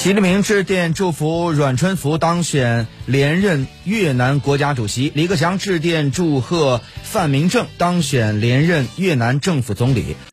习近平致电祝福阮春福当选连任越南国家主席李克强致电祝贺范明政当选连任越南政府总理。